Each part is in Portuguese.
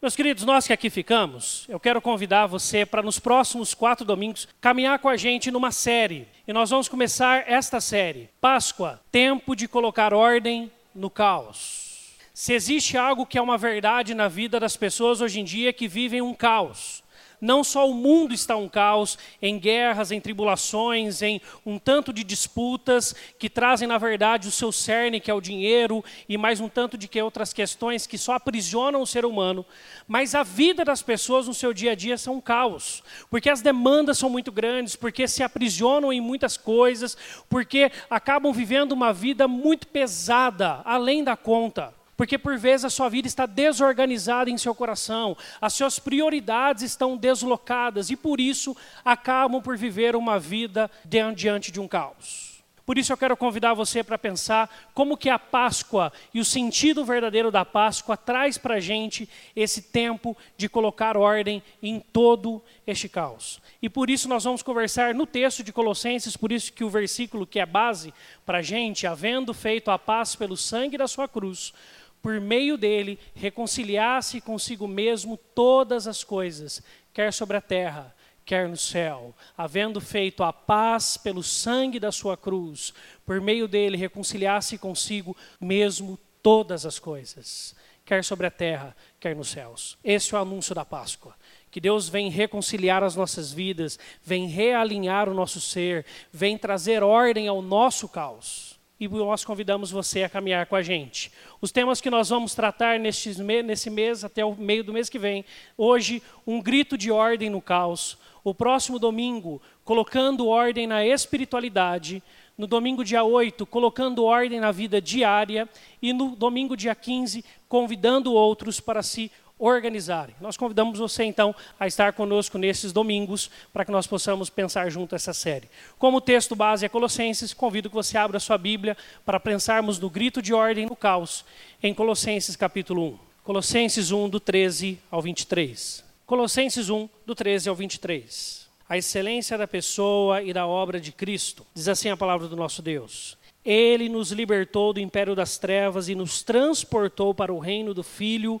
Meus queridos, nós que aqui ficamos, eu quero convidar você para nos próximos quatro domingos caminhar com a gente numa série. E nós vamos começar esta série, Páscoa, tempo de colocar ordem no caos. Se existe algo que é uma verdade na vida das pessoas hoje em dia que vivem um caos. Não só o mundo está um caos, em guerras, em tribulações, em um tanto de disputas que trazem, na verdade, o seu cerne, que é o dinheiro, e mais um tanto de que outras questões que só aprisionam o ser humano. Mas a vida das pessoas no seu dia a dia são um caos, porque as demandas são muito grandes, porque se aprisionam em muitas coisas, porque acabam vivendo uma vida muito pesada, além da conta. Porque por vezes a sua vida está desorganizada em seu coração, as suas prioridades estão deslocadas e por isso acabam por viver uma vida diante de um caos. Por isso eu quero convidar você para pensar como que a Páscoa e o sentido verdadeiro da Páscoa traz para a gente esse tempo de colocar ordem em todo este caos. E por isso nós vamos conversar no texto de Colossenses, por isso que o versículo que é base para a gente, havendo feito a paz pelo sangue da sua cruz, por meio dele, reconciliasse consigo mesmo todas as coisas, quer sobre a terra, quer no céu, havendo feito a paz pelo sangue da sua cruz, por meio dele reconciliasse consigo mesmo todas as coisas, quer sobre a terra, quer nos céus. Esse é o anúncio da Páscoa. Que Deus vem reconciliar as nossas vidas, vem realinhar o nosso ser, vem trazer ordem ao nosso caos e nós convidamos você a caminhar com a gente. Os temas que nós vamos tratar neste, nesse mês, até o meio do mês que vem, hoje, um grito de ordem no caos. O próximo domingo, colocando ordem na espiritualidade. No domingo, dia 8, colocando ordem na vida diária. E no domingo, dia 15, convidando outros para se organizarem. Nós convidamos você então a estar conosco nesses domingos para que nós possamos pensar junto essa série. Como o texto base é Colossenses, convido que você abra sua Bíblia para pensarmos no grito de ordem no caos em Colossenses capítulo 1. Colossenses 1 do 13 ao 23. Colossenses 1 do 13 ao 23. A excelência da pessoa e da obra de Cristo. Diz assim a palavra do nosso Deus. Ele nos libertou do império das trevas e nos transportou para o reino do Filho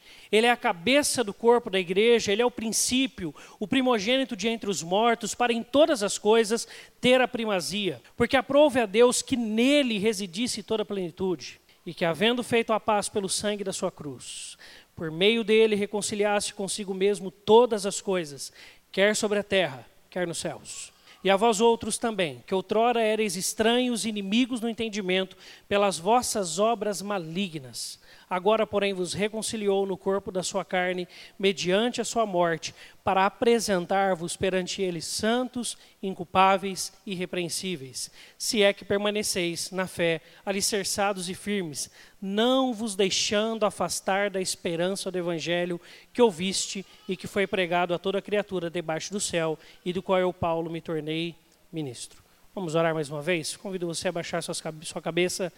Ele é a cabeça do corpo da igreja, ele é o princípio, o primogênito de entre os mortos, para em todas as coisas ter a primazia. Porque aprove a Deus que nele residisse toda a plenitude, e que, havendo feito a paz pelo sangue da sua cruz, por meio dele reconciliasse consigo mesmo todas as coisas, quer sobre a terra, quer nos céus. E a vós outros também, que outrora erais estranhos e inimigos no entendimento, pelas vossas obras malignas agora, porém, vos reconciliou no corpo da sua carne, mediante a sua morte, para apresentar-vos perante ele santos, inculpáveis e irrepreensíveis, se é que permaneceis na fé, alicerçados e firmes, não vos deixando afastar da esperança do evangelho que ouviste e que foi pregado a toda criatura debaixo do céu, e do qual eu, Paulo, me tornei ministro. Vamos orar mais uma vez? Convido você a baixar sua cabeça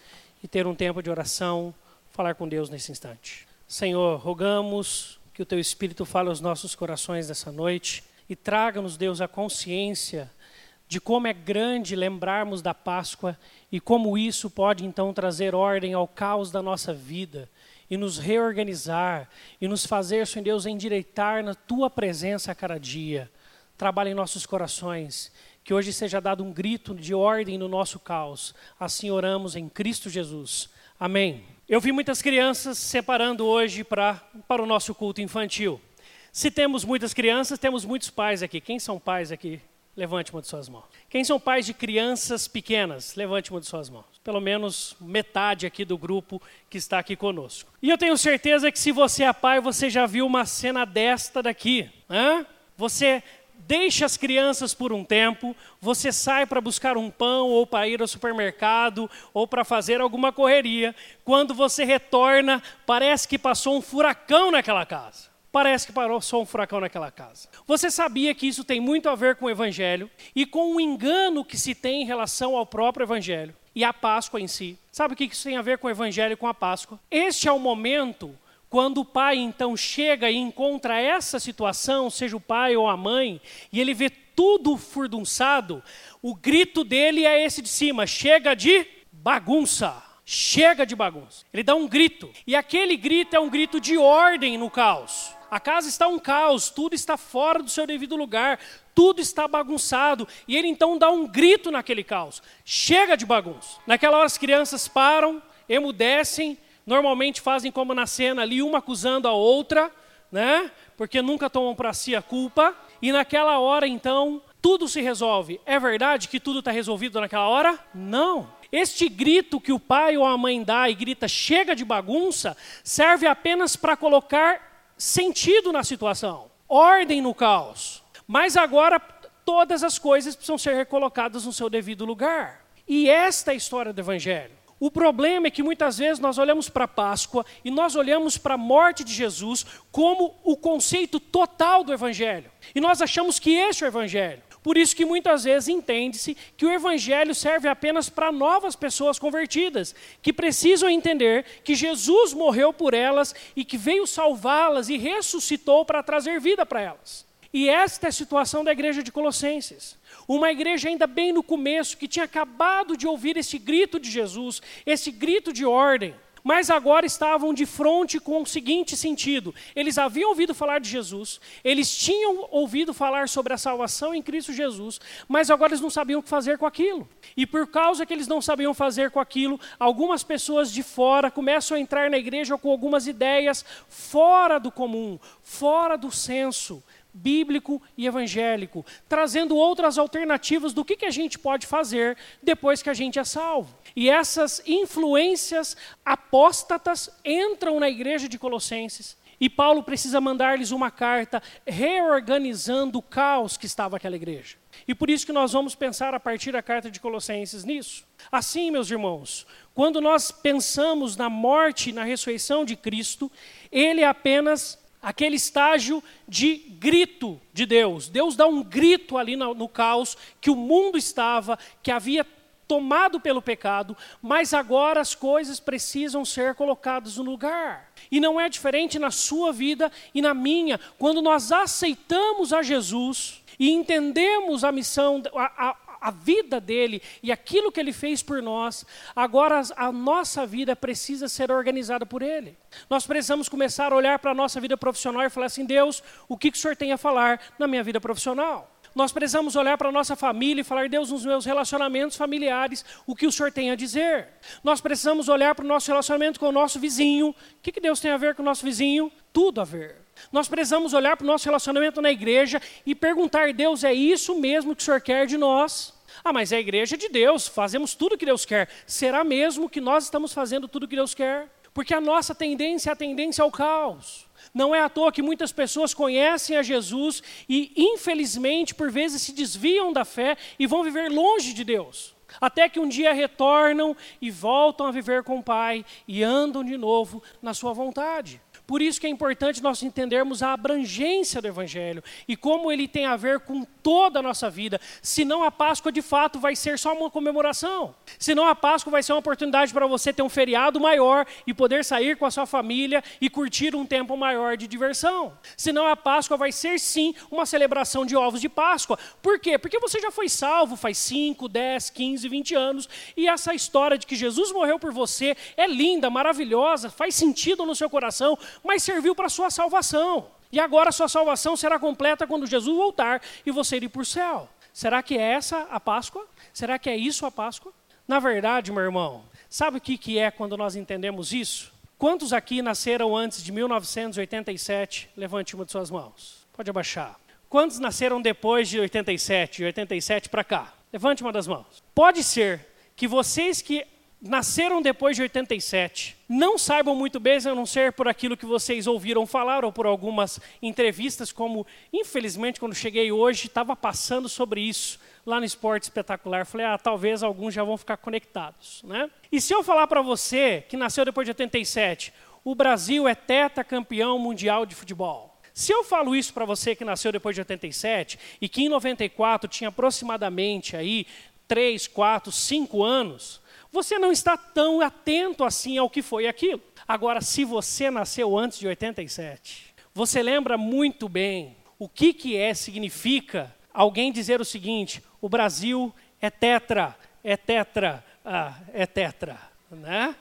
e ter um tempo de oração falar com Deus nesse instante. Senhor, rogamos que o Teu Espírito fale aos nossos corações nessa noite e traga-nos, Deus, a consciência de como é grande lembrarmos da Páscoa e como isso pode então trazer ordem ao caos da nossa vida e nos reorganizar e nos fazer, Senhor Deus, endireitar na Tua presença a cada dia. Trabalhe em nossos corações, que hoje seja dado um grito de ordem no nosso caos. Assim oramos em Cristo Jesus. Amém. Eu vi muitas crianças separando hoje pra, para o nosso culto infantil. Se temos muitas crianças, temos muitos pais aqui. Quem são pais aqui? Levante uma de suas mãos. Quem são pais de crianças pequenas? Levante uma de suas mãos. Pelo menos metade aqui do grupo que está aqui conosco. E eu tenho certeza que se você é pai, você já viu uma cena desta daqui. Hã? Você deixa as crianças por um tempo, você sai para buscar um pão ou para ir ao supermercado ou para fazer alguma correria. Quando você retorna, parece que passou um furacão naquela casa. Parece que só um furacão naquela casa. Você sabia que isso tem muito a ver com o Evangelho e com o engano que se tem em relação ao próprio Evangelho e à Páscoa em si? Sabe o que isso tem a ver com o Evangelho e com a Páscoa? Este é o momento quando o pai então chega e encontra essa situação, seja o pai ou a mãe, e ele vê tudo furdunçado, o grito dele é esse de cima: chega de bagunça. Chega de bagunça. Ele dá um grito. E aquele grito é um grito de ordem no caos. A casa está um caos, tudo está fora do seu devido lugar, tudo está bagunçado. E ele então dá um grito naquele caos: chega de bagunça. Naquela hora as crianças param, emudecem, normalmente fazem como na cena ali, uma acusando a outra, né? Porque nunca tomam para si a culpa. E naquela hora então tudo se resolve. É verdade que tudo está resolvido naquela hora? Não. Este grito que o pai ou a mãe dá e grita chega de bagunça serve apenas para colocar sentido na situação, ordem no caos. Mas agora todas as coisas precisam ser recolocadas no seu devido lugar. E esta é a história do Evangelho. O problema é que muitas vezes nós olhamos para a Páscoa e nós olhamos para a morte de Jesus como o conceito total do Evangelho. E nós achamos que esse é o Evangelho. Por isso que muitas vezes entende-se que o evangelho serve apenas para novas pessoas convertidas, que precisam entender que Jesus morreu por elas e que veio salvá-las e ressuscitou para trazer vida para elas. E esta é a situação da igreja de Colossenses. Uma igreja ainda bem no começo, que tinha acabado de ouvir esse grito de Jesus, esse grito de ordem mas agora estavam de frente com o seguinte sentido: eles haviam ouvido falar de Jesus, eles tinham ouvido falar sobre a salvação em Cristo Jesus, mas agora eles não sabiam o que fazer com aquilo. E por causa que eles não sabiam fazer com aquilo, algumas pessoas de fora começam a entrar na igreja com algumas ideias fora do comum, fora do senso bíblico e evangélico, trazendo outras alternativas do que, que a gente pode fazer depois que a gente é salvo. E essas influências apóstatas entram na igreja de Colossenses. E Paulo precisa mandar-lhes uma carta reorganizando o caos que estava aquela igreja. E por isso que nós vamos pensar a partir da carta de Colossenses nisso. Assim, meus irmãos, quando nós pensamos na morte e na ressurreição de Cristo, ele é apenas aquele estágio de grito de Deus. Deus dá um grito ali no, no, caos que o mundo estava, que havia tomado pelo pecado, mas agora as coisas precisam ser colocadas no lugar. E não é diferente na sua vida e na minha. Quando nós aceitamos a Jesus e entendemos a missão, a, a, a vida dele e aquilo que ele fez por nós, agora a nossa vida precisa ser organizada por ele. Nós precisamos começar a olhar para a nossa vida profissional e falar assim: Deus, o que, que o senhor tem a falar na minha vida profissional? Nós precisamos olhar para a nossa família e falar, Deus, nos meus relacionamentos familiares, o que o Senhor tem a dizer. Nós precisamos olhar para o nosso relacionamento com o nosso vizinho. O que, que Deus tem a ver com o nosso vizinho? Tudo a ver. Nós precisamos olhar para o nosso relacionamento na igreja e perguntar: Deus, é isso mesmo que o Senhor quer de nós? Ah, mas é a igreja de Deus, fazemos tudo que Deus quer. Será mesmo que nós estamos fazendo tudo que Deus quer? Porque a nossa tendência é a tendência ao caos. Não é à toa que muitas pessoas conhecem a Jesus e, infelizmente, por vezes se desviam da fé e vão viver longe de Deus. Até que um dia retornam e voltam a viver com o Pai e andam de novo na sua vontade. Por isso que é importante nós entendermos a abrangência do Evangelho e como ele tem a ver com toda a nossa vida. Senão a Páscoa de fato vai ser só uma comemoração. Senão a Páscoa vai ser uma oportunidade para você ter um feriado maior e poder sair com a sua família e curtir um tempo maior de diversão. Senão a Páscoa vai ser sim uma celebração de ovos de Páscoa. Por quê? Porque você já foi salvo faz 5, 10, 15, 20 anos e essa história de que Jesus morreu por você é linda, maravilhosa, faz sentido no seu coração, mas serviu para sua salvação. E agora sua salvação será completa quando Jesus voltar e você ir para o céu. Será que é essa a Páscoa? Será que é isso a Páscoa? Na verdade, meu irmão, sabe o que, que é quando nós entendemos isso? Quantos aqui nasceram antes de 1987? Levante uma de suas mãos. Pode abaixar. Quantos nasceram depois de 87, de 87 para cá? Levante uma das mãos. Pode ser que vocês que nasceram depois de 87 não saibam muito bem, a não ser por aquilo que vocês ouviram falar ou por algumas entrevistas, como infelizmente quando cheguei hoje estava passando sobre isso lá no Esporte Espetacular. Falei, ah, talvez alguns já vão ficar conectados. Né? E se eu falar para você que nasceu depois de 87, o Brasil é campeão mundial de futebol. Se eu falo isso para você que nasceu depois de 87 e que em 94 tinha aproximadamente aí 3, 4, 5 anos, você não está tão atento assim ao que foi aquilo. Agora, se você nasceu antes de 87, você lembra muito bem o que, que é, significa alguém dizer o seguinte: o Brasil é tetra, é tetra, ah, é tetra. Né?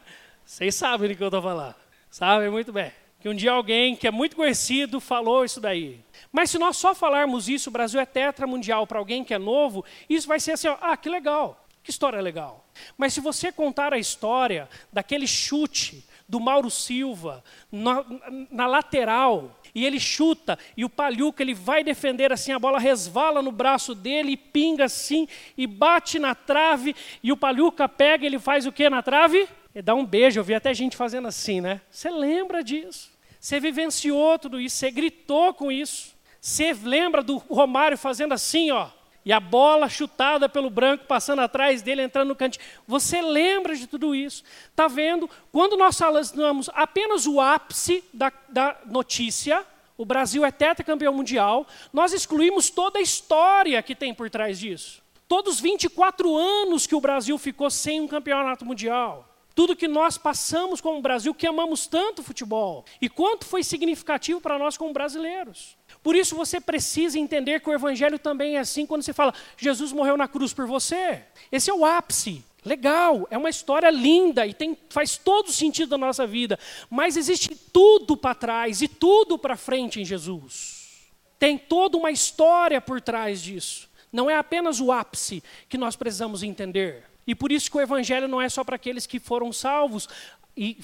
Vocês sabem do que eu estou falando. Sabem muito bem. Que um dia alguém que é muito conhecido falou isso daí. Mas se nós só falarmos isso, o Brasil é tetra mundial para alguém que é novo, isso vai ser assim, ó, ah, que legal. Que história legal. Mas se você contar a história daquele chute do Mauro Silva na, na lateral, e ele chuta, e o Palhuca ele vai defender assim, a bola resvala no braço dele, e pinga assim, e bate na trave, e o Palhuca pega, ele faz o que na trave? Dá um beijo, eu vi até gente fazendo assim, né? Você lembra disso? Você vivenciou tudo isso, você gritou com isso. Você lembra do Romário fazendo assim, ó, e a bola chutada pelo branco passando atrás dele, entrando no cantinho. Você lembra de tudo isso? Está vendo? Quando nós falamos apenas o ápice da, da notícia, o Brasil é tetracampeão mundial, nós excluímos toda a história que tem por trás disso. Todos os 24 anos que o Brasil ficou sem um campeonato mundial. Tudo que nós passamos como Brasil, que amamos tanto futebol. E quanto foi significativo para nós como brasileiros. Por isso você precisa entender que o Evangelho também é assim quando você fala, Jesus morreu na cruz por você. Esse é o ápice. Legal, é uma história linda e tem, faz todo sentido da nossa vida. Mas existe tudo para trás e tudo para frente em Jesus. Tem toda uma história por trás disso. Não é apenas o ápice que nós precisamos entender. E por isso que o Evangelho não é só para aqueles que foram salvos e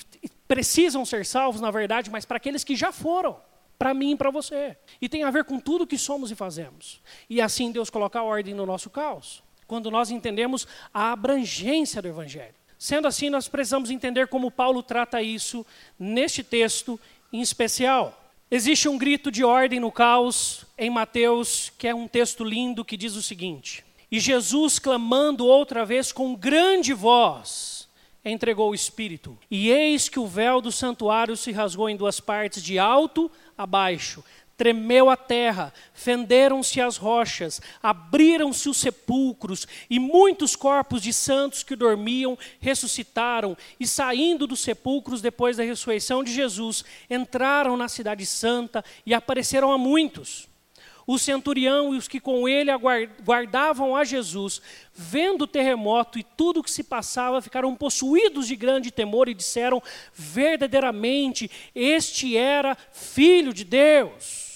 precisam ser salvos, na verdade, mas para aqueles que já foram para mim e para você. E tem a ver com tudo que somos e fazemos. E assim Deus coloca a ordem no nosso caos, quando nós entendemos a abrangência do Evangelho. Sendo assim, nós precisamos entender como Paulo trata isso neste texto em especial. Existe um grito de ordem no caos em Mateus, que é um texto lindo que diz o seguinte: E Jesus, clamando outra vez com grande voz, entregou o Espírito. E eis que o véu do santuário se rasgou em duas partes, de alto baixo. Tremeu a terra, fenderam-se as rochas, abriram-se os sepulcros, e muitos corpos de santos que dormiam ressuscitaram, e saindo dos sepulcros depois da ressurreição de Jesus, entraram na Cidade Santa e apareceram a muitos o centurião e os que com ele guardavam a Jesus, vendo o terremoto e tudo o que se passava, ficaram possuídos de grande temor e disseram: verdadeiramente, este era filho de Deus.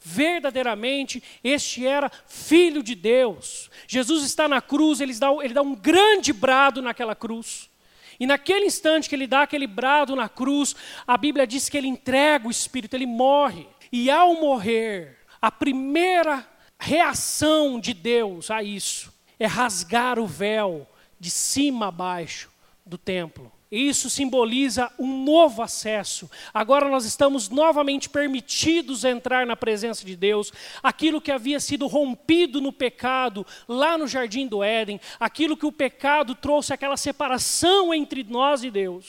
Verdadeiramente, este era filho de Deus. Jesus está na cruz, ele dá, ele dá um grande brado naquela cruz. E naquele instante que ele dá aquele brado na cruz, a Bíblia diz que ele entrega o Espírito, ele morre. E ao morrer, a primeira reação de Deus a isso é rasgar o véu de cima a baixo do templo. Isso simboliza um novo acesso. Agora nós estamos novamente permitidos entrar na presença de Deus. Aquilo que havia sido rompido no pecado, lá no jardim do Éden, aquilo que o pecado trouxe aquela separação entre nós e Deus,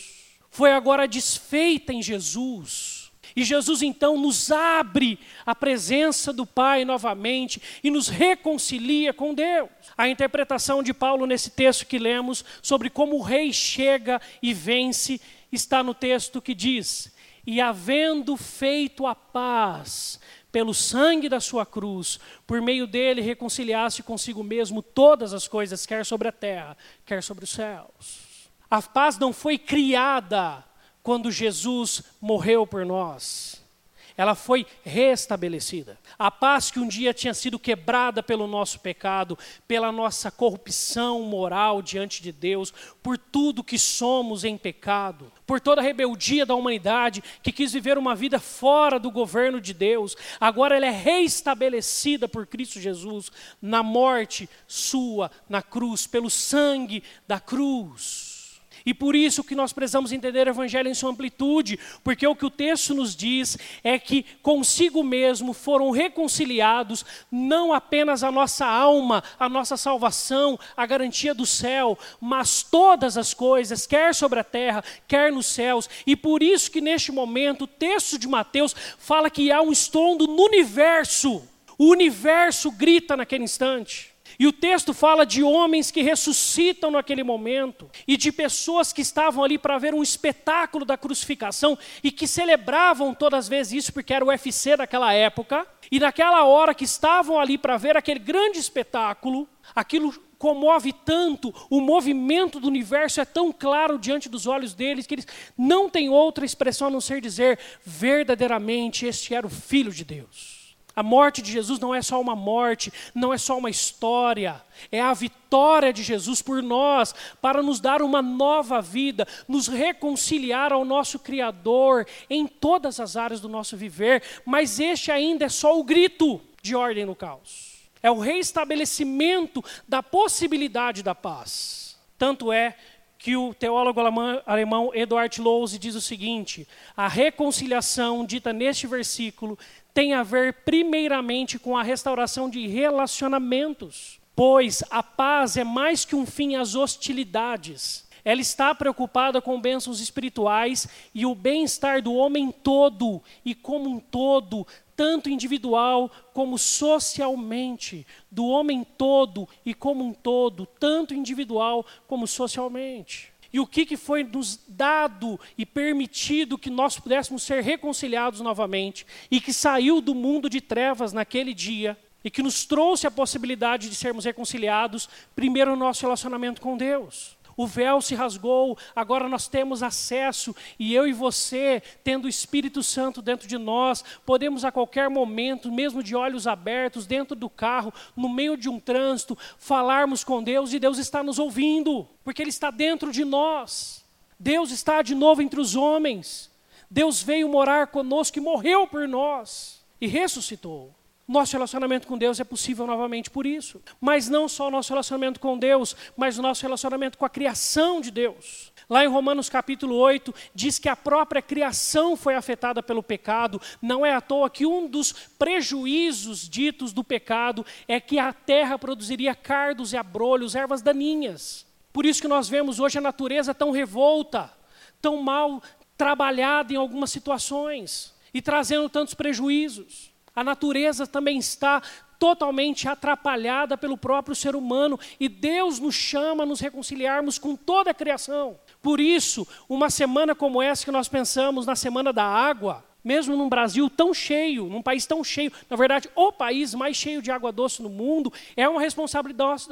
foi agora desfeita em Jesus. E Jesus então nos abre a presença do Pai novamente e nos reconcilia com Deus. A interpretação de Paulo nesse texto que lemos sobre como o rei chega e vence está no texto que diz: E havendo feito a paz pelo sangue da sua cruz, por meio dele reconciliasse consigo mesmo todas as coisas, quer sobre a terra, quer sobre os céus. A paz não foi criada quando Jesus morreu por nós. Ela foi restabelecida. A paz que um dia tinha sido quebrada pelo nosso pecado, pela nossa corrupção moral diante de Deus, por tudo que somos em pecado, por toda a rebeldia da humanidade que quis viver uma vida fora do governo de Deus, agora ela é restabelecida por Cristo Jesus na morte sua na cruz, pelo sangue da cruz. E por isso que nós precisamos entender o Evangelho em sua amplitude, porque o que o texto nos diz é que consigo mesmo foram reconciliados não apenas a nossa alma, a nossa salvação, a garantia do céu, mas todas as coisas, quer sobre a terra, quer nos céus. E por isso que neste momento o texto de Mateus fala que há um estrondo no universo. O universo grita naquele instante. E o texto fala de homens que ressuscitam naquele momento e de pessoas que estavam ali para ver um espetáculo da crucificação e que celebravam todas as vezes isso porque era o UFC daquela época. E naquela hora que estavam ali para ver aquele grande espetáculo, aquilo comove tanto, o movimento do universo é tão claro diante dos olhos deles que eles não têm outra expressão a não ser dizer verdadeiramente este era o filho de Deus. A morte de Jesus não é só uma morte, não é só uma história, é a vitória de Jesus por nós, para nos dar uma nova vida, nos reconciliar ao nosso Criador em todas as áreas do nosso viver, mas este ainda é só o grito de ordem no caos. É o reestabelecimento da possibilidade da paz. Tanto é que o teólogo alemão, Eduard Lohse diz o seguinte: a reconciliação dita neste versículo tem a ver primeiramente com a restauração de relacionamentos, pois a paz é mais que um fim às hostilidades. Ela está preocupada com bênçãos espirituais e o bem-estar do homem todo e como um todo, tanto individual como socialmente, do homem todo e como um todo, tanto individual como socialmente. E o que, que foi nos dado e permitido que nós pudéssemos ser reconciliados novamente e que saiu do mundo de trevas naquele dia e que nos trouxe a possibilidade de sermos reconciliados, primeiro o nosso relacionamento com Deus o véu se rasgou, agora nós temos acesso, e eu e você, tendo o Espírito Santo dentro de nós, podemos a qualquer momento, mesmo de olhos abertos, dentro do carro, no meio de um trânsito, falarmos com Deus, e Deus está nos ouvindo, porque Ele está dentro de nós. Deus está de novo entre os homens. Deus veio morar conosco e morreu por nós e ressuscitou. Nosso relacionamento com Deus é possível novamente por isso. Mas não só o nosso relacionamento com Deus, mas o nosso relacionamento com a criação de Deus. Lá em Romanos capítulo 8, diz que a própria criação foi afetada pelo pecado. Não é à toa que um dos prejuízos ditos do pecado é que a terra produziria cardos e abrolhos, ervas daninhas. Por isso que nós vemos hoje a natureza tão revolta, tão mal trabalhada em algumas situações e trazendo tantos prejuízos. A natureza também está totalmente atrapalhada pelo próprio ser humano e Deus nos chama a nos reconciliarmos com toda a criação. Por isso, uma semana como essa que nós pensamos na Semana da Água, mesmo num Brasil tão cheio, num país tão cheio, na verdade, o país mais cheio de água doce no mundo, é uma responsabilidade,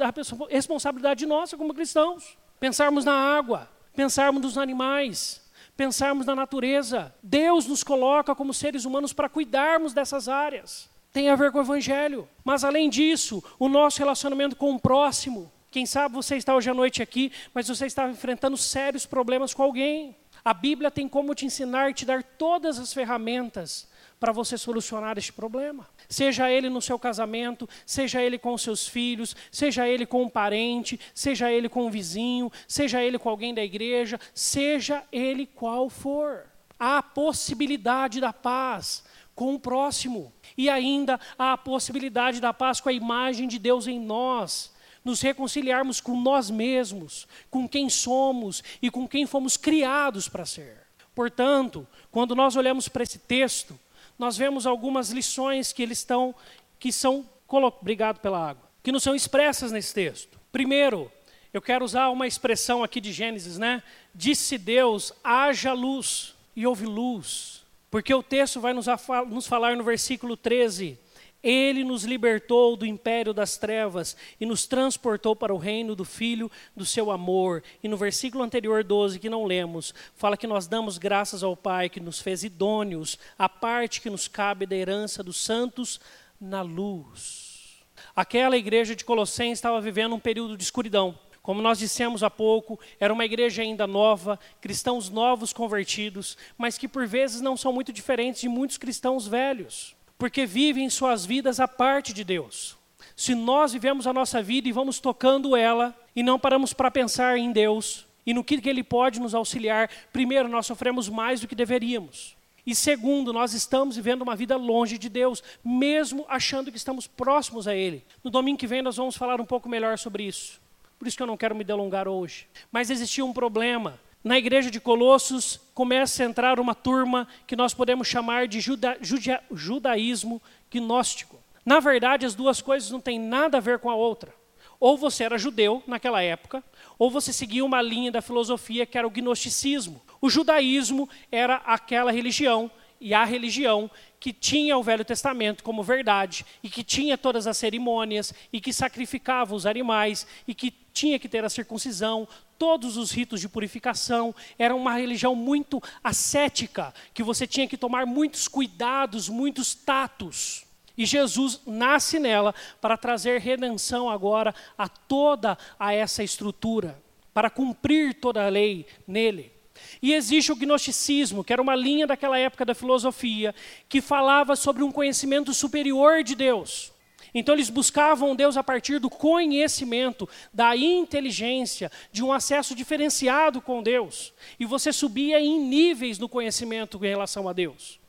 responsabilidade nossa como cristãos. Pensarmos na água, pensarmos nos animais, pensarmos na natureza. Deus nos coloca como seres humanos para cuidarmos dessas áreas. Tem a ver com o Evangelho. Mas além disso, o nosso relacionamento com o próximo. Quem sabe você está hoje à noite aqui, mas você está enfrentando sérios problemas com alguém. A Bíblia tem como te ensinar, te dar todas as ferramentas para você solucionar este problema. Seja ele no seu casamento, seja ele com seus filhos, seja ele com um parente, seja ele com um vizinho, seja ele com alguém da igreja, seja ele qual for. Há a possibilidade da paz com o próximo. E ainda há a possibilidade da paz com a imagem de Deus em nós nos reconciliarmos com nós mesmos, com quem somos e com quem fomos criados para ser. Portanto, quando nós olhamos para esse texto, nós vemos algumas lições que eles estão, que são, obrigado pela água, que não são expressas nesse texto. Primeiro, eu quero usar uma expressão aqui de Gênesis, né? Disse Deus, haja luz, e houve luz. Porque o texto vai nos, nos falar no versículo 13, ele nos libertou do império das trevas e nos transportou para o reino do Filho do seu amor. E no versículo anterior 12, que não lemos, fala que nós damos graças ao Pai que nos fez idôneos, a parte que nos cabe da herança dos santos na luz. Aquela igreja de Colossenses estava vivendo um período de escuridão. Como nós dissemos há pouco, era uma igreja ainda nova, cristãos novos convertidos, mas que por vezes não são muito diferentes de muitos cristãos velhos porque vivem suas vidas à parte de Deus. Se nós vivemos a nossa vida e vamos tocando ela, e não paramos para pensar em Deus, e no que, que Ele pode nos auxiliar. Primeiro, nós sofremos mais do que deveríamos. E segundo, nós estamos vivendo uma vida longe de Deus, mesmo achando que estamos próximos a Ele. No domingo que vem nós vamos falar um pouco melhor sobre isso. Por isso que eu não quero me delongar hoje. Mas existia um problema. Na igreja de Colossos começa a entrar uma turma que nós podemos chamar de juda, juda, judaísmo gnóstico. Na verdade, as duas coisas não têm nada a ver com a outra. Ou você era judeu naquela época, ou você seguia uma linha da filosofia que era o gnosticismo. O judaísmo era aquela religião e a religião que tinha o Velho Testamento como verdade e que tinha todas as cerimônias e que sacrificava os animais e que tinha que ter a circuncisão, todos os ritos de purificação. Era uma religião muito ascética, que você tinha que tomar muitos cuidados, muitos tatos. E Jesus nasce nela para trazer redenção agora a toda a essa estrutura, para cumprir toda a lei nele. E existe o gnosticismo, que era uma linha daquela época da filosofia, que falava sobre um conhecimento superior de Deus. Então eles buscavam Deus a partir do conhecimento, da inteligência, de um acesso diferenciado com Deus. E você subia em níveis no conhecimento em relação a Deus.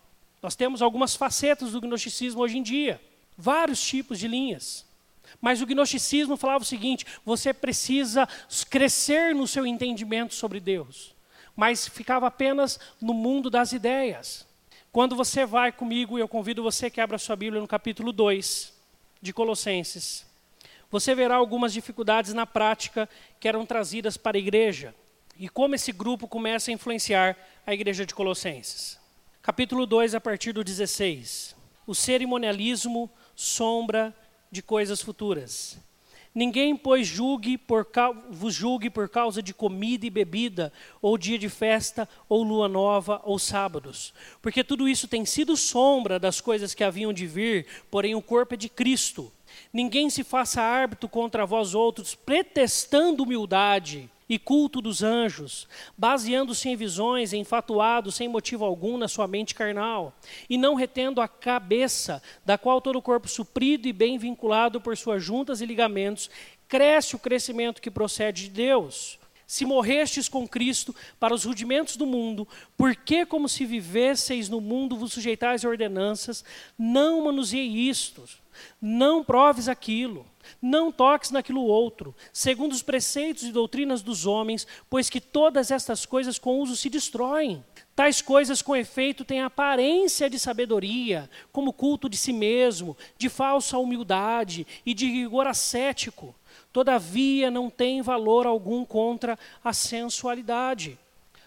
Nós temos algumas facetas do gnosticismo hoje em dia, vários tipos de linhas. Mas o gnosticismo falava o seguinte: você precisa crescer no seu entendimento sobre Deus. Mas ficava apenas no mundo das ideias. Quando você vai comigo, eu convido você que abra sua Bíblia no capítulo 2 de Colossenses. Você verá algumas dificuldades na prática que eram trazidas para a igreja e como esse grupo começa a influenciar a igreja de Colossenses. Capítulo 2, a partir do 16. O cerimonialismo sombra de coisas futuras. Ninguém, pois, julgue por, vos julgue por causa de comida e bebida, ou dia de festa, ou lua nova, ou sábados. Porque tudo isso tem sido sombra das coisas que haviam de vir, porém o corpo é de Cristo. Ninguém se faça árbitro contra vós outros, pretextando humildade e culto dos anjos, baseando-se em visões, enfatuado sem motivo algum na sua mente carnal, e não retendo a cabeça, da qual todo o corpo suprido e bem vinculado por suas juntas e ligamentos, cresce o crescimento que procede de Deus. Se morrestes com Cristo para os rudimentos do mundo, por que, como se vivesseis no mundo, vos sujeitais a ordenanças? Não manuseie isto, não proves aquilo, não toques naquilo outro, segundo os preceitos e doutrinas dos homens, pois que todas estas coisas com uso se destroem. Tais coisas, com efeito, têm aparência de sabedoria, como culto de si mesmo, de falsa humildade e de rigor ascético. Todavia, não tem valor algum contra a sensualidade.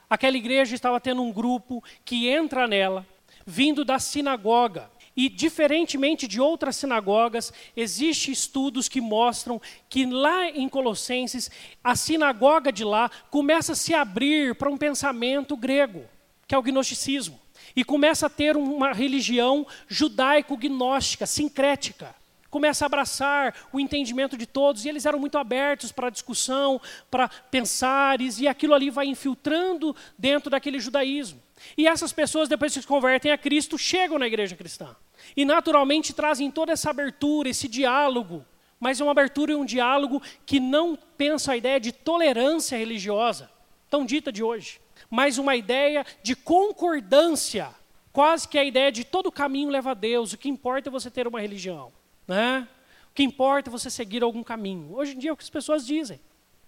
Aquela igreja estava tendo um grupo que entra nela, vindo da sinagoga, e, diferentemente de outras sinagogas, existem estudos que mostram que lá em Colossenses, a sinagoga de lá começa a se abrir para um pensamento grego, que é o gnosticismo. E começa a ter uma religião judaico-gnóstica, sincrética. Começa a abraçar o entendimento de todos, e eles eram muito abertos para discussão, para pensares, e aquilo ali vai infiltrando dentro daquele judaísmo. E essas pessoas, depois que se convertem a Cristo, chegam na igreja cristã. E naturalmente trazem toda essa abertura, esse diálogo. Mas é uma abertura e um diálogo que não pensa a ideia de tolerância religiosa, tão dita de hoje, mas uma ideia de concordância, quase que a ideia de todo caminho leva a Deus, o que importa é você ter uma religião. Né? O que importa é você seguir algum caminho. Hoje em dia é o que as pessoas dizem.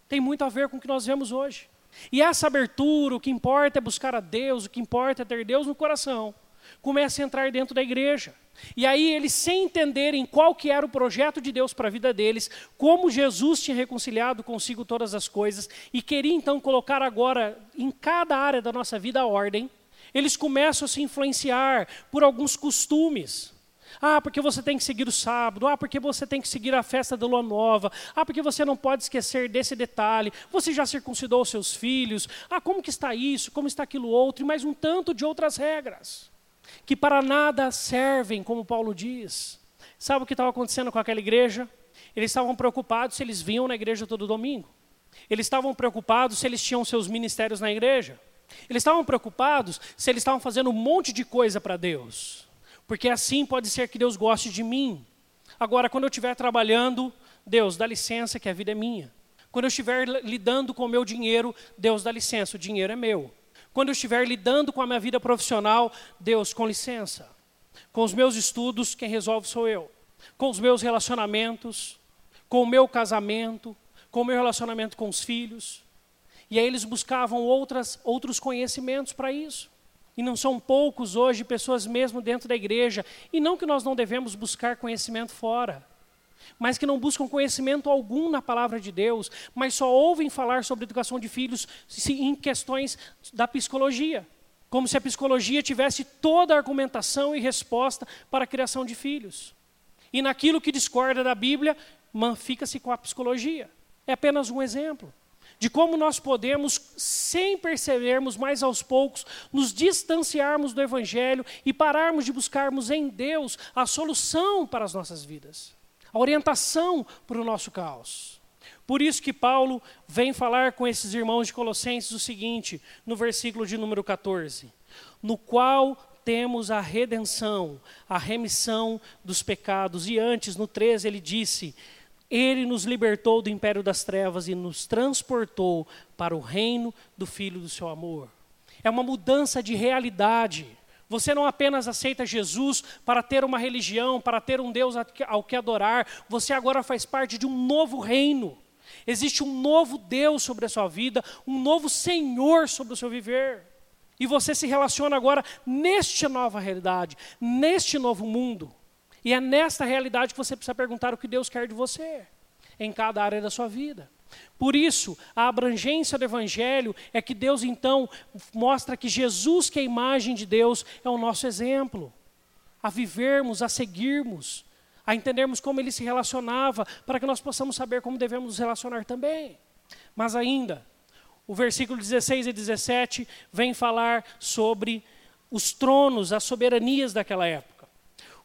Tem muito a ver com o que nós vemos hoje. E essa abertura, o que importa é buscar a Deus, o que importa é ter Deus no coração. Começa a entrar dentro da igreja. E aí eles, sem entenderem qual que era o projeto de Deus para a vida deles, como Jesus tinha reconciliado consigo todas as coisas, e queria então colocar agora em cada área da nossa vida a ordem, eles começam a se influenciar por alguns costumes. Ah, porque você tem que seguir o sábado. Ah, porque você tem que seguir a festa da lua nova. Ah, porque você não pode esquecer desse detalhe. Você já circuncidou seus filhos. Ah, como que está isso? Como está aquilo outro? E mais um tanto de outras regras que para nada servem, como Paulo diz. Sabe o que estava acontecendo com aquela igreja? Eles estavam preocupados se eles vinham na igreja todo domingo. Eles estavam preocupados se eles tinham seus ministérios na igreja. Eles estavam preocupados se eles estavam fazendo um monte de coisa para Deus porque assim pode ser que Deus goste de mim. Agora, quando eu estiver trabalhando, Deus, dá licença que a vida é minha. Quando eu estiver lidando com o meu dinheiro, Deus dá licença, o dinheiro é meu. Quando eu estiver lidando com a minha vida profissional, Deus, com licença. Com os meus estudos, quem resolve sou eu. Com os meus relacionamentos, com o meu casamento, com o meu relacionamento com os filhos. E aí eles buscavam outras, outros conhecimentos para isso. E não são poucos hoje pessoas mesmo dentro da igreja. E não que nós não devemos buscar conhecimento fora, mas que não buscam conhecimento algum na palavra de Deus, mas só ouvem falar sobre educação de filhos em questões da psicologia. Como se a psicologia tivesse toda a argumentação e resposta para a criação de filhos. E naquilo que discorda da Bíblia, fica-se com a psicologia. É apenas um exemplo de como nós podemos, sem percebermos, mais aos poucos, nos distanciarmos do Evangelho e pararmos de buscarmos em Deus a solução para as nossas vidas, a orientação para o nosso caos. Por isso que Paulo vem falar com esses irmãos de Colossenses o seguinte, no versículo de número 14: No qual temos a redenção, a remissão dos pecados. E antes, no 13, ele disse: ele nos libertou do império das trevas e nos transportou para o reino do Filho do seu amor. É uma mudança de realidade. Você não apenas aceita Jesus para ter uma religião, para ter um Deus ao que adorar, você agora faz parte de um novo reino. Existe um novo Deus sobre a sua vida, um novo Senhor sobre o seu viver. E você se relaciona agora nesta nova realidade, neste novo mundo. E é nesta realidade que você precisa perguntar o que Deus quer de você, em cada área da sua vida. Por isso, a abrangência do Evangelho é que Deus então mostra que Jesus, que é a imagem de Deus, é o nosso exemplo, a vivermos, a seguirmos, a entendermos como ele se relacionava, para que nós possamos saber como devemos nos relacionar também. Mas ainda, o versículo 16 e 17 vem falar sobre os tronos, as soberanias daquela época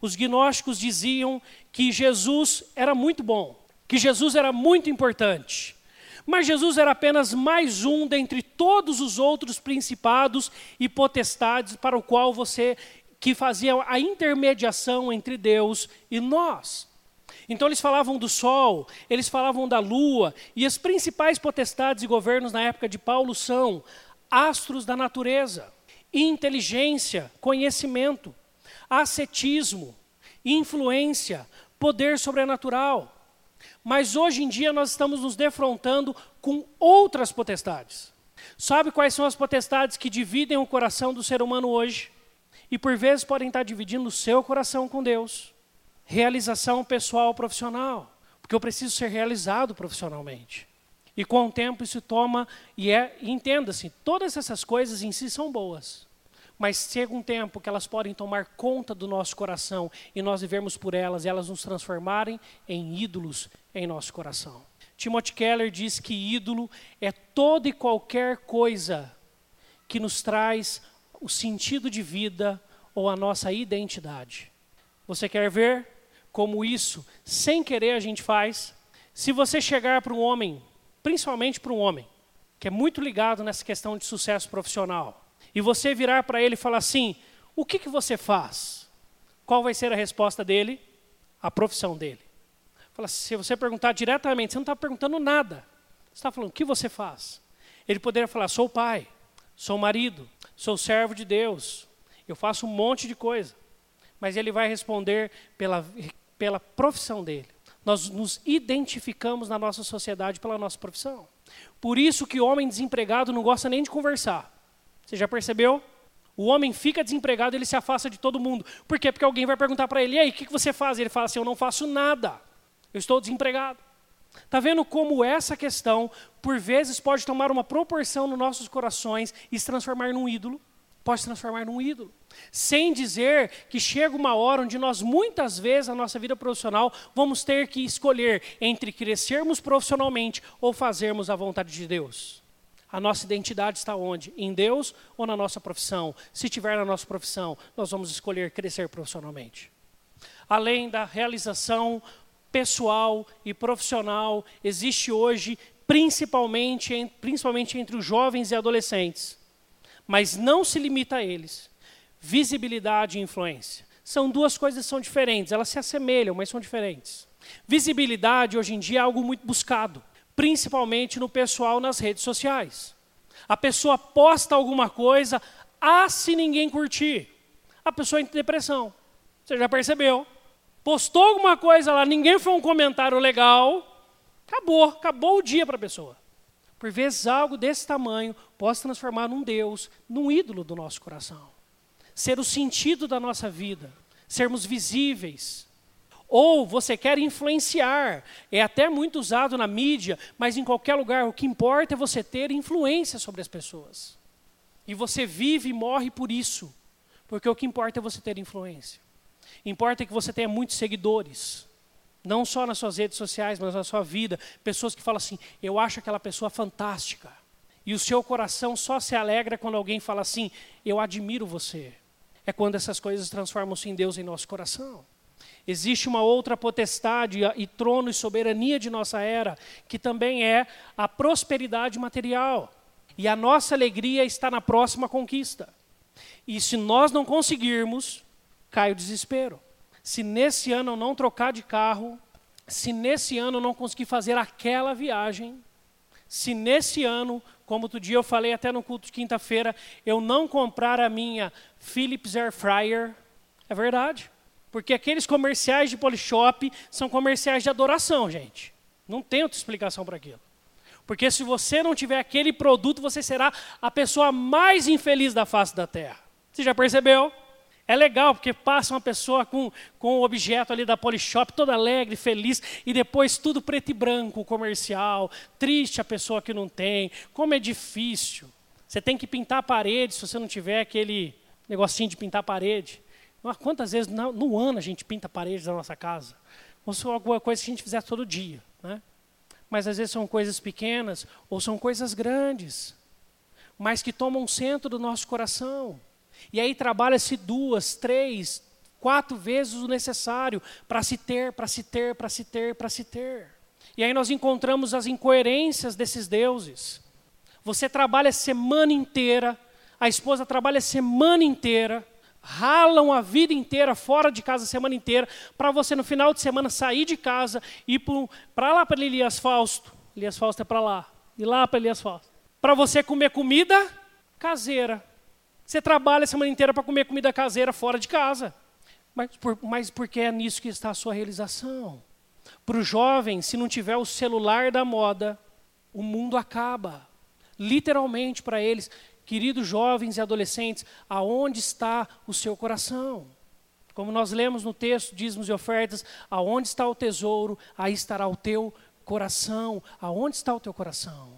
os gnósticos diziam que Jesus era muito bom, que Jesus era muito importante. Mas Jesus era apenas mais um dentre todos os outros principados e potestades para o qual você que fazia a intermediação entre Deus e nós. Então eles falavam do sol, eles falavam da lua, e as principais potestades e governos na época de Paulo são astros da natureza, inteligência, conhecimento ascetismo, influência, poder sobrenatural. Mas hoje em dia nós estamos nos defrontando com outras potestades. Sabe quais são as potestades que dividem o coração do ser humano hoje? E por vezes podem estar dividindo o seu coração com Deus. Realização pessoal profissional, porque eu preciso ser realizado profissionalmente. E com o tempo isso toma, e é, entenda-se, todas essas coisas em si são boas mas chega um tempo que elas podem tomar conta do nosso coração e nós vivermos por elas e elas nos transformarem em ídolos em nosso coração. Timothy Keller diz que ídolo é toda e qualquer coisa que nos traz o sentido de vida ou a nossa identidade. Você quer ver como isso, sem querer, a gente faz? Se você chegar para um homem, principalmente para um homem, que é muito ligado nessa questão de sucesso profissional, e você virar para ele e falar assim: o que, que você faz? Qual vai ser a resposta dele? A profissão dele. Fala, se você perguntar diretamente, você não está perguntando nada. Você está falando, o que você faz? Ele poderia falar, sou pai, sou marido, sou servo de Deus, eu faço um monte de coisa. Mas ele vai responder pela, pela profissão dele. Nós nos identificamos na nossa sociedade pela nossa profissão. Por isso que o homem desempregado não gosta nem de conversar. Você já percebeu? O homem fica desempregado, ele se afasta de todo mundo. Por quê? Porque alguém vai perguntar para ele: e aí, o que, você faz? Ele fala assim: eu não faço nada, eu estou desempregado. Está vendo como essa questão, por vezes, pode tomar uma proporção nos nossos corações e se transformar num ídolo? Pode se transformar num ídolo. Sem dizer que chega uma hora onde nós, muitas vezes, na nossa vida profissional, vamos ter que escolher entre crescermos profissionalmente ou fazermos a vontade de Deus. A nossa identidade está onde? Em Deus ou na nossa profissão? Se tiver na nossa profissão, nós vamos escolher crescer profissionalmente. Além da realização pessoal e profissional, existe hoje, principalmente, principalmente entre os jovens e adolescentes, mas não se limita a eles, visibilidade e influência. São duas coisas que são diferentes, elas se assemelham, mas são diferentes. Visibilidade hoje em dia é algo muito buscado principalmente no pessoal nas redes sociais. A pessoa posta alguma coisa, ah, se ninguém curtir, a pessoa entra em depressão. Você já percebeu? Postou alguma coisa lá, ninguém foi um comentário legal, acabou, acabou o dia para a pessoa. Por vezes algo desse tamanho pode se transformar num Deus, num ídolo do nosso coração. Ser o sentido da nossa vida, sermos visíveis. Ou você quer influenciar, é até muito usado na mídia, mas em qualquer lugar, o que importa é você ter influência sobre as pessoas. E você vive e morre por isso, porque o que importa é você ter influência. Importa que você tenha muitos seguidores, não só nas suas redes sociais, mas na sua vida. Pessoas que falam assim: eu acho aquela pessoa fantástica. E o seu coração só se alegra quando alguém fala assim: eu admiro você. É quando essas coisas transformam-se em Deus em nosso coração. Existe uma outra potestade e trono e soberania de nossa era, que também é a prosperidade material. E a nossa alegria está na próxima conquista. E se nós não conseguirmos, cai o desespero. Se nesse ano eu não trocar de carro, se nesse ano eu não conseguir fazer aquela viagem, se nesse ano, como outro dia eu falei até no culto de quinta-feira, eu não comprar a minha Philips Air Fryer, é verdade. Porque aqueles comerciais de Polishop são comerciais de adoração, gente. Não tem outra explicação para aquilo. Porque se você não tiver aquele produto, você será a pessoa mais infeliz da face da terra. Você já percebeu? É legal, porque passa uma pessoa com, com o objeto ali da Polishop, toda alegre, feliz, e depois tudo preto e branco, comercial, triste a pessoa que não tem, como é difícil. Você tem que pintar a parede, se você não tiver aquele negocinho de pintar a parede. Quantas vezes no, no ano a gente pinta a parede da nossa casa? Ou se alguma coisa que a gente fizer todo dia. Né? Mas às vezes são coisas pequenas, ou são coisas grandes, mas que tomam o centro do nosso coração. E aí trabalha-se duas, três, quatro vezes o necessário para se ter, para se ter, para se ter, para se ter. E aí nós encontramos as incoerências desses deuses. Você trabalha a semana inteira, a esposa trabalha a semana inteira, ralam a vida inteira fora de casa a semana inteira, para você no final de semana sair de casa e ir para lá para Elias Fausto. Elias Fausto é para lá. E lá para Elias Fausto. Para você comer comida caseira. Você trabalha a semana inteira para comer comida caseira fora de casa. Mas, por, mas porque é nisso que está a sua realização. Para o jovem, se não tiver o celular da moda, o mundo acaba. Literalmente para eles, queridos jovens e adolescentes, aonde está o seu coração? Como nós lemos no texto, dízimos e ofertas, aonde está o tesouro, aí estará o teu coração. Aonde está o teu coração?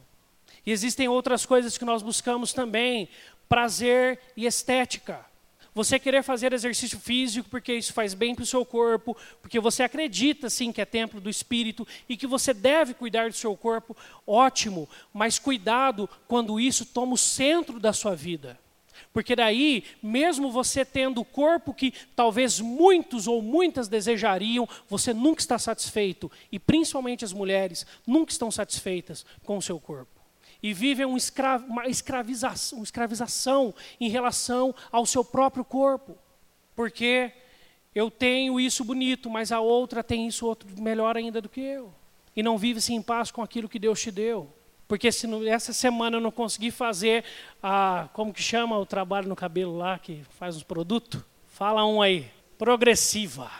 E existem outras coisas que nós buscamos também, prazer e estética. Você querer fazer exercício físico porque isso faz bem para o seu corpo, porque você acredita sim que é templo do espírito e que você deve cuidar do seu corpo, ótimo, mas cuidado quando isso toma o centro da sua vida. Porque daí, mesmo você tendo o corpo que talvez muitos ou muitas desejariam, você nunca está satisfeito. E principalmente as mulheres nunca estão satisfeitas com o seu corpo e vivem um uma escravização, uma escravização em relação ao seu próprio corpo. Porque eu tenho isso bonito, mas a outra tem isso outro melhor ainda do que eu. E não vive-se em paz com aquilo que Deus te deu. Porque se no, essa semana eu não conseguir fazer a, como que chama o trabalho no cabelo lá, que faz os produtos? Fala um aí, progressiva.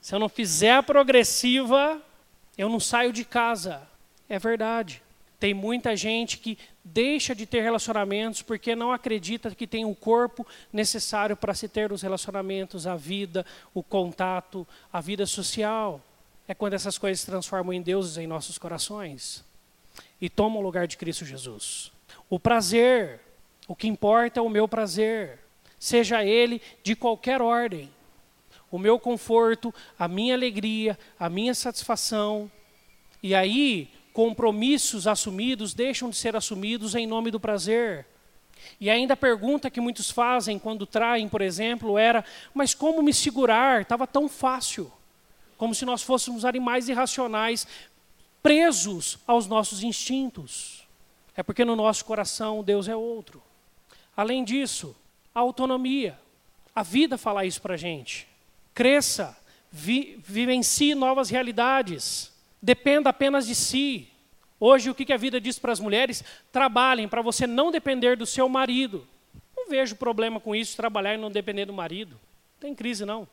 Se eu não fizer a progressiva, eu não saio de casa. É verdade. Tem muita gente que deixa de ter relacionamentos porque não acredita que tem o corpo necessário para se ter os relacionamentos, a vida, o contato, a vida social. É quando essas coisas se transformam em deuses em nossos corações e tomam o lugar de Cristo Jesus. O prazer, o que importa é o meu prazer, seja ele de qualquer ordem. O meu conforto, a minha alegria, a minha satisfação. E aí, compromissos assumidos deixam de ser assumidos em nome do prazer. E ainda a pergunta que muitos fazem quando traem, por exemplo, era: mas como me segurar? Estava tão fácil. Como se nós fôssemos animais irracionais, presos aos nossos instintos. É porque no nosso coração Deus é outro. Além disso, a autonomia. A vida fala isso para a gente. Cresça, vi, vivencie novas realidades. Dependa apenas de si. Hoje, o que a vida diz para as mulheres? Trabalhem para você não depender do seu marido. Não vejo problema com isso, trabalhar e não depender do marido. Não tem crise, não.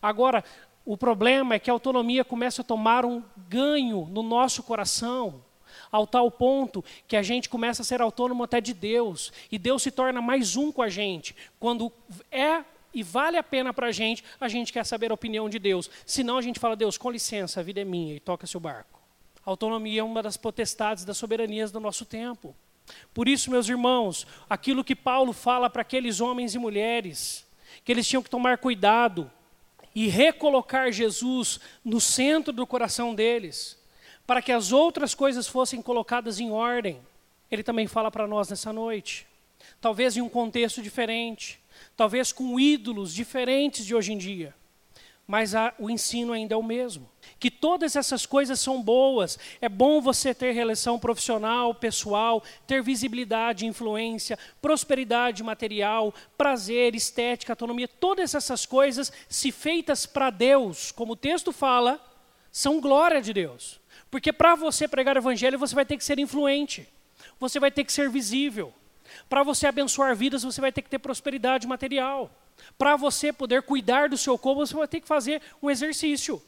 Agora, o problema é que a autonomia começa a tomar um ganho no nosso coração, ao tal ponto que a gente começa a ser autônomo até de Deus, e Deus se torna mais um com a gente. Quando é e vale a pena para a gente, a gente quer saber a opinião de Deus. Senão a gente fala, Deus, com licença, a vida é minha e toca seu barco. Autonomia é uma das potestades das soberanias do nosso tempo. Por isso, meus irmãos, aquilo que Paulo fala para aqueles homens e mulheres, que eles tinham que tomar cuidado e recolocar Jesus no centro do coração deles, para que as outras coisas fossem colocadas em ordem. Ele também fala para nós nessa noite. Talvez em um contexto diferente, talvez com ídolos diferentes de hoje em dia, mas a, o ensino ainda é o mesmo. Que todas essas coisas são boas, é bom você ter relação profissional, pessoal, ter visibilidade, influência, prosperidade material, prazer, estética, autonomia, todas essas coisas, se feitas para Deus, como o texto fala, são glória de Deus. Porque para você pregar o evangelho, você vai ter que ser influente, você vai ter que ser visível. Para você abençoar vidas, você vai ter que ter prosperidade material. Para você poder cuidar do seu corpo, você vai ter que fazer um exercício.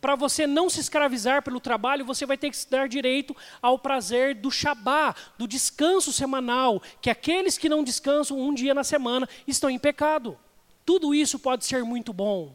Para você não se escravizar pelo trabalho, você vai ter que se dar direito ao prazer do Shabá, do descanso semanal, que aqueles que não descansam um dia na semana estão em pecado. Tudo isso pode ser muito bom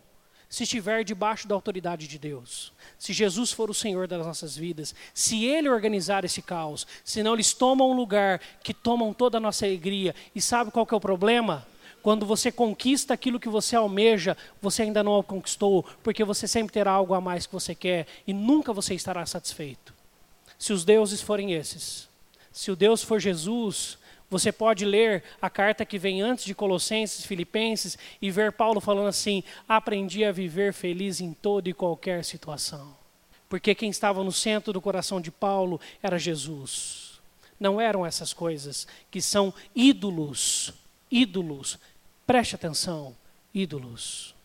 se estiver debaixo da autoridade de Deus. Se Jesus for o Senhor das nossas vidas, se Ele organizar esse caos, senão eles tomam um lugar que tomam toda a nossa alegria. E sabe qual que é o problema? Quando você conquista aquilo que você almeja, você ainda não o conquistou, porque você sempre terá algo a mais que você quer e nunca você estará satisfeito. Se os deuses forem esses, se o Deus for Jesus, você pode ler a carta que vem antes de Colossenses, Filipenses e ver Paulo falando assim: aprendi a viver feliz em toda e qualquer situação. Porque quem estava no centro do coração de Paulo era Jesus. Não eram essas coisas que são ídolos, ídolos, preste atenção, ídolos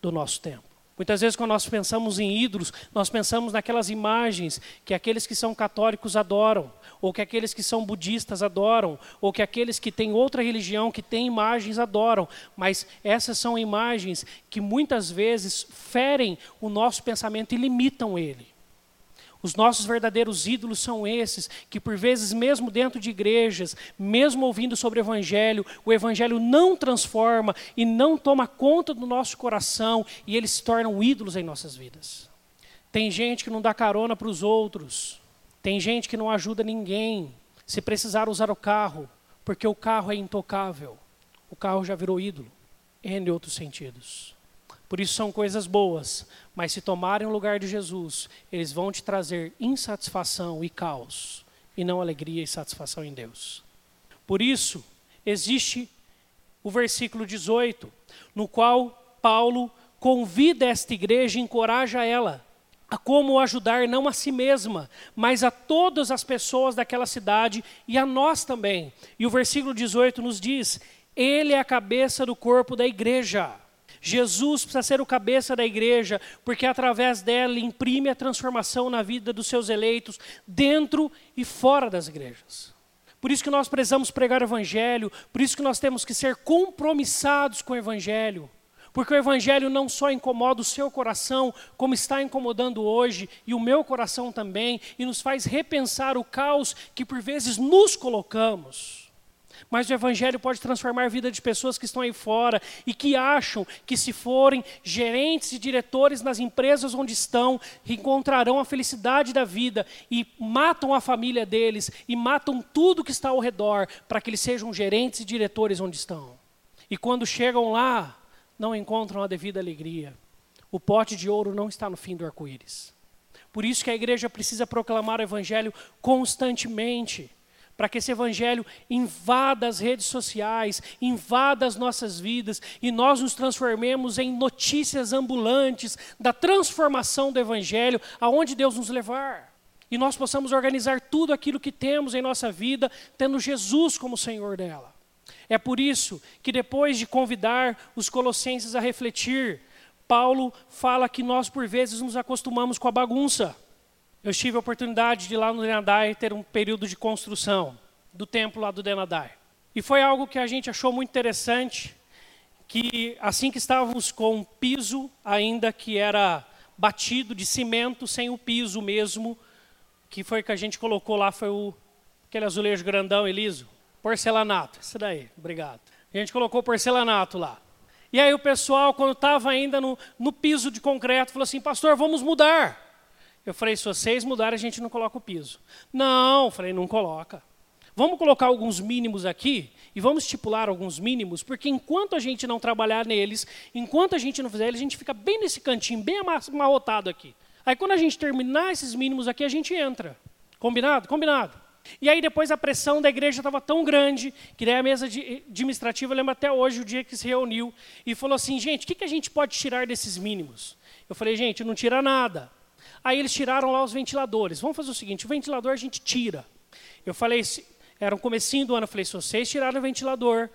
do nosso tempo. Muitas vezes, quando nós pensamos em ídolos, nós pensamos naquelas imagens que aqueles que são católicos adoram, ou que aqueles que são budistas adoram, ou que aqueles que têm outra religião, que têm imagens, adoram. Mas essas são imagens que muitas vezes ferem o nosso pensamento e limitam ele. Os nossos verdadeiros ídolos são esses, que por vezes, mesmo dentro de igrejas, mesmo ouvindo sobre o Evangelho, o Evangelho não transforma e não toma conta do nosso coração e eles se tornam ídolos em nossas vidas. Tem gente que não dá carona para os outros, tem gente que não ajuda ninguém. Se precisar usar o carro, porque o carro é intocável, o carro já virou ídolo, em outros sentidos. Por isso são coisas boas, mas se tomarem o lugar de Jesus, eles vão te trazer insatisfação e caos, e não alegria e satisfação em Deus. Por isso, existe o versículo 18, no qual Paulo convida esta igreja e encoraja ela a como ajudar não a si mesma, mas a todas as pessoas daquela cidade e a nós também. E o versículo 18 nos diz: Ele é a cabeça do corpo da igreja. Jesus precisa ser o cabeça da igreja, porque através dela imprime a transformação na vida dos seus eleitos, dentro e fora das igrejas. Por isso que nós precisamos pregar o evangelho, por isso que nós temos que ser compromissados com o evangelho. Porque o Evangelho não só incomoda o seu coração, como está incomodando hoje, e o meu coração também, e nos faz repensar o caos que por vezes nos colocamos. Mas o Evangelho pode transformar a vida de pessoas que estão aí fora e que acham que, se forem gerentes e diretores nas empresas onde estão, encontrarão a felicidade da vida e matam a família deles e matam tudo que está ao redor para que eles sejam gerentes e diretores onde estão. E quando chegam lá, não encontram a devida alegria. O pote de ouro não está no fim do arco-íris. Por isso que a igreja precisa proclamar o Evangelho constantemente para que esse evangelho invada as redes sociais, invada as nossas vidas e nós nos transformemos em notícias ambulantes da transformação do evangelho, aonde Deus nos levar. E nós possamos organizar tudo aquilo que temos em nossa vida, tendo Jesus como Senhor dela. É por isso que depois de convidar os colossenses a refletir, Paulo fala que nós por vezes nos acostumamos com a bagunça. Eu tive a oportunidade de ir lá no Denadai ter um período de construção do templo lá do Denadai. E foi algo que a gente achou muito interessante, que assim que estávamos com um piso ainda que era batido de cimento, sem o piso mesmo, que foi que a gente colocou lá, foi o, aquele azulejo grandão e liso, porcelanato, isso daí, obrigado. A gente colocou porcelanato lá. E aí o pessoal, quando estava ainda no, no piso de concreto, falou assim, pastor, vamos mudar. Eu falei, se vocês mudarem, a gente não coloca o piso. Não, falei, não coloca. Vamos colocar alguns mínimos aqui e vamos estipular alguns mínimos, porque enquanto a gente não trabalhar neles, enquanto a gente não fizer eles, a gente fica bem nesse cantinho, bem amarrotado aqui. Aí quando a gente terminar esses mínimos aqui, a gente entra. Combinado? Combinado. E aí depois a pressão da igreja estava tão grande, que daí a mesa administrativa, eu lembro até hoje o dia que se reuniu, e falou assim, gente, o que, que a gente pode tirar desses mínimos? Eu falei, gente, não tira nada. Aí eles tiraram lá os ventiladores. Vamos fazer o seguinte, o ventilador a gente tira. Eu falei, era um comecinho do ano, eu falei, se vocês tiraram o ventilador,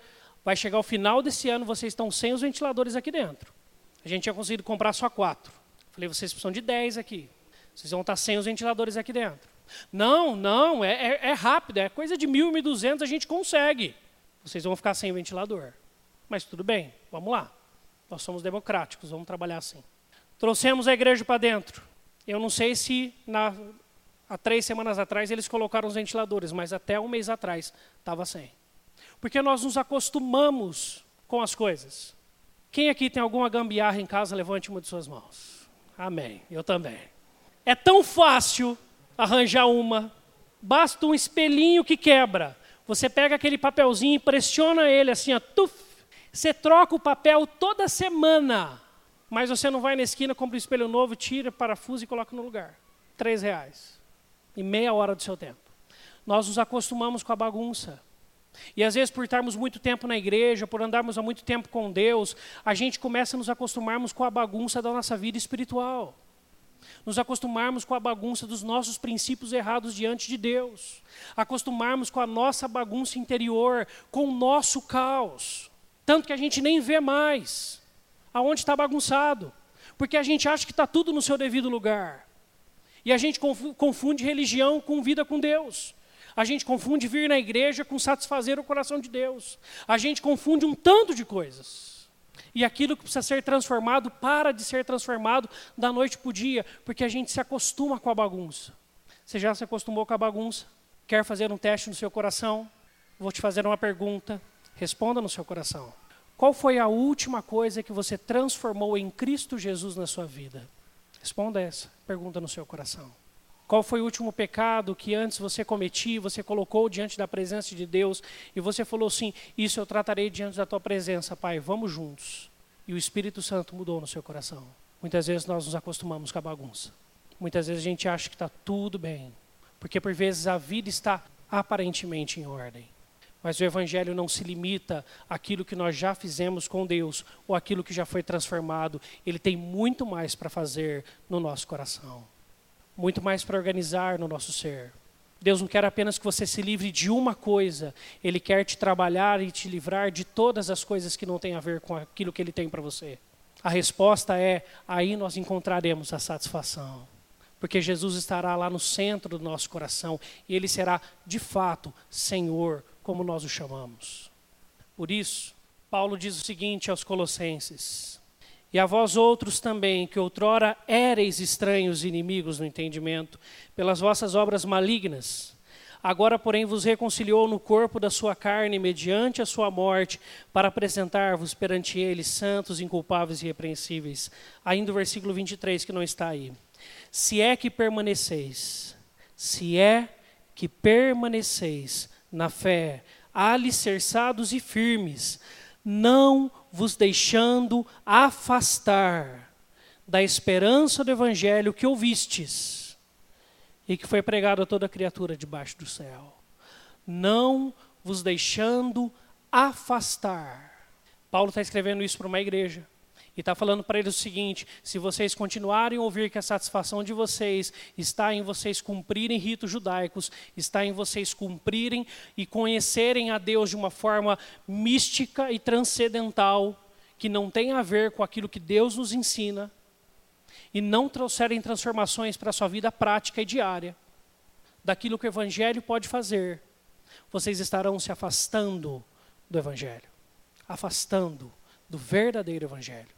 vai chegar o final desse ano, vocês estão sem os ventiladores aqui dentro. A gente tinha conseguido comprar só quatro. Eu falei, vocês precisam de dez aqui. Vocês vão estar sem os ventiladores aqui dentro. Não, não, é, é, é rápido, é coisa de mil, mil duzentos, a gente consegue. Vocês vão ficar sem ventilador. Mas tudo bem, vamos lá. Nós somos democráticos, vamos trabalhar assim. Trouxemos a igreja para dentro. Eu não sei se na, há três semanas atrás eles colocaram os ventiladores, mas até um mês atrás estava sem. Porque nós nos acostumamos com as coisas. Quem aqui tem alguma gambiarra em casa, levante uma de suas mãos. Amém. Eu também. É tão fácil arranjar uma. Basta um espelhinho que quebra. Você pega aquele papelzinho e pressiona ele assim, ó, tuf. Você troca o papel toda semana. Mas você não vai na esquina, compra um espelho novo, tira, parafuso e coloca no lugar. Três reais. E meia hora do seu tempo. Nós nos acostumamos com a bagunça. E às vezes, por estarmos muito tempo na igreja, por andarmos há muito tempo com Deus, a gente começa a nos acostumarmos com a bagunça da nossa vida espiritual. Nos acostumarmos com a bagunça dos nossos princípios errados diante de Deus. Acostumarmos com a nossa bagunça interior, com o nosso caos. Tanto que a gente nem vê mais aonde está bagunçado, porque a gente acha que está tudo no seu devido lugar. E a gente confunde religião com vida com Deus. A gente confunde vir na igreja com satisfazer o coração de Deus. A gente confunde um tanto de coisas. E aquilo que precisa ser transformado para de ser transformado da noite para o dia, porque a gente se acostuma com a bagunça. Você já se acostumou com a bagunça? Quer fazer um teste no seu coração? Vou te fazer uma pergunta. Responda no seu coração. Qual foi a última coisa que você transformou em Cristo Jesus na sua vida? Responda essa pergunta no seu coração. Qual foi o último pecado que antes você cometia, você colocou diante da presença de Deus e você falou assim: Isso eu tratarei diante da tua presença, Pai, vamos juntos. E o Espírito Santo mudou no seu coração. Muitas vezes nós nos acostumamos com a bagunça. Muitas vezes a gente acha que está tudo bem, porque por vezes a vida está aparentemente em ordem. Mas o Evangelho não se limita àquilo que nós já fizemos com Deus ou àquilo que já foi transformado. Ele tem muito mais para fazer no nosso coração, muito mais para organizar no nosso ser. Deus não quer apenas que você se livre de uma coisa, Ele quer te trabalhar e te livrar de todas as coisas que não têm a ver com aquilo que Ele tem para você. A resposta é: aí nós encontraremos a satisfação. Porque Jesus estará lá no centro do nosso coração e Ele será, de fato, Senhor, como nós o chamamos. Por isso, Paulo diz o seguinte aos Colossenses: E a vós outros também, que outrora éreis estranhos e inimigos no entendimento, pelas vossas obras malignas, agora, porém, vos reconciliou no corpo da sua carne, mediante a sua morte, para apresentar-vos perante ele santos, inculpáveis e irrepreensíveis. Ainda o versículo 23 que não está aí. Se é que permaneceis, se é que permaneceis na fé, alicerçados e firmes, não vos deixando afastar da esperança do evangelho que ouvistes e que foi pregado a toda criatura debaixo do céu. Não vos deixando afastar. Paulo está escrevendo isso para uma igreja. E está falando para eles o seguinte: se vocês continuarem a ouvir que a satisfação de vocês está em vocês cumprirem ritos judaicos, está em vocês cumprirem e conhecerem a Deus de uma forma mística e transcendental, que não tem a ver com aquilo que Deus nos ensina, e não trouxerem transformações para a sua vida prática e diária, daquilo que o Evangelho pode fazer, vocês estarão se afastando do Evangelho, afastando do verdadeiro Evangelho.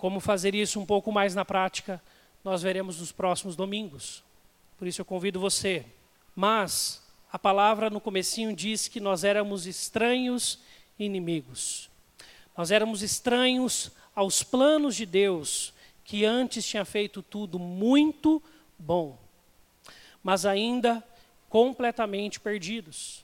Como fazer isso um pouco mais na prática, nós veremos nos próximos domingos. Por isso eu convido você. Mas a palavra no comecinho diz que nós éramos estranhos inimigos. Nós éramos estranhos aos planos de Deus, que antes tinha feito tudo muito bom, mas ainda completamente perdidos.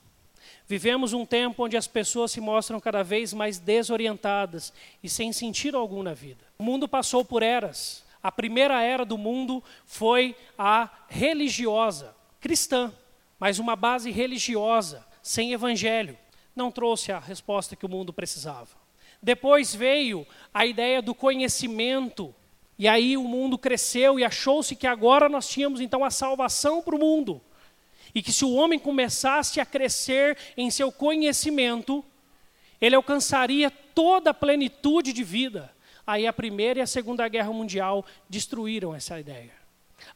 Vivemos um tempo onde as pessoas se mostram cada vez mais desorientadas e sem sentido algum na vida. O mundo passou por eras. A primeira era do mundo foi a religiosa, cristã, mas uma base religiosa, sem evangelho. Não trouxe a resposta que o mundo precisava. Depois veio a ideia do conhecimento, e aí o mundo cresceu e achou-se que agora nós tínhamos então a salvação para o mundo. E que se o homem começasse a crescer em seu conhecimento, ele alcançaria toda a plenitude de vida. Aí a Primeira e a Segunda Guerra Mundial destruíram essa ideia.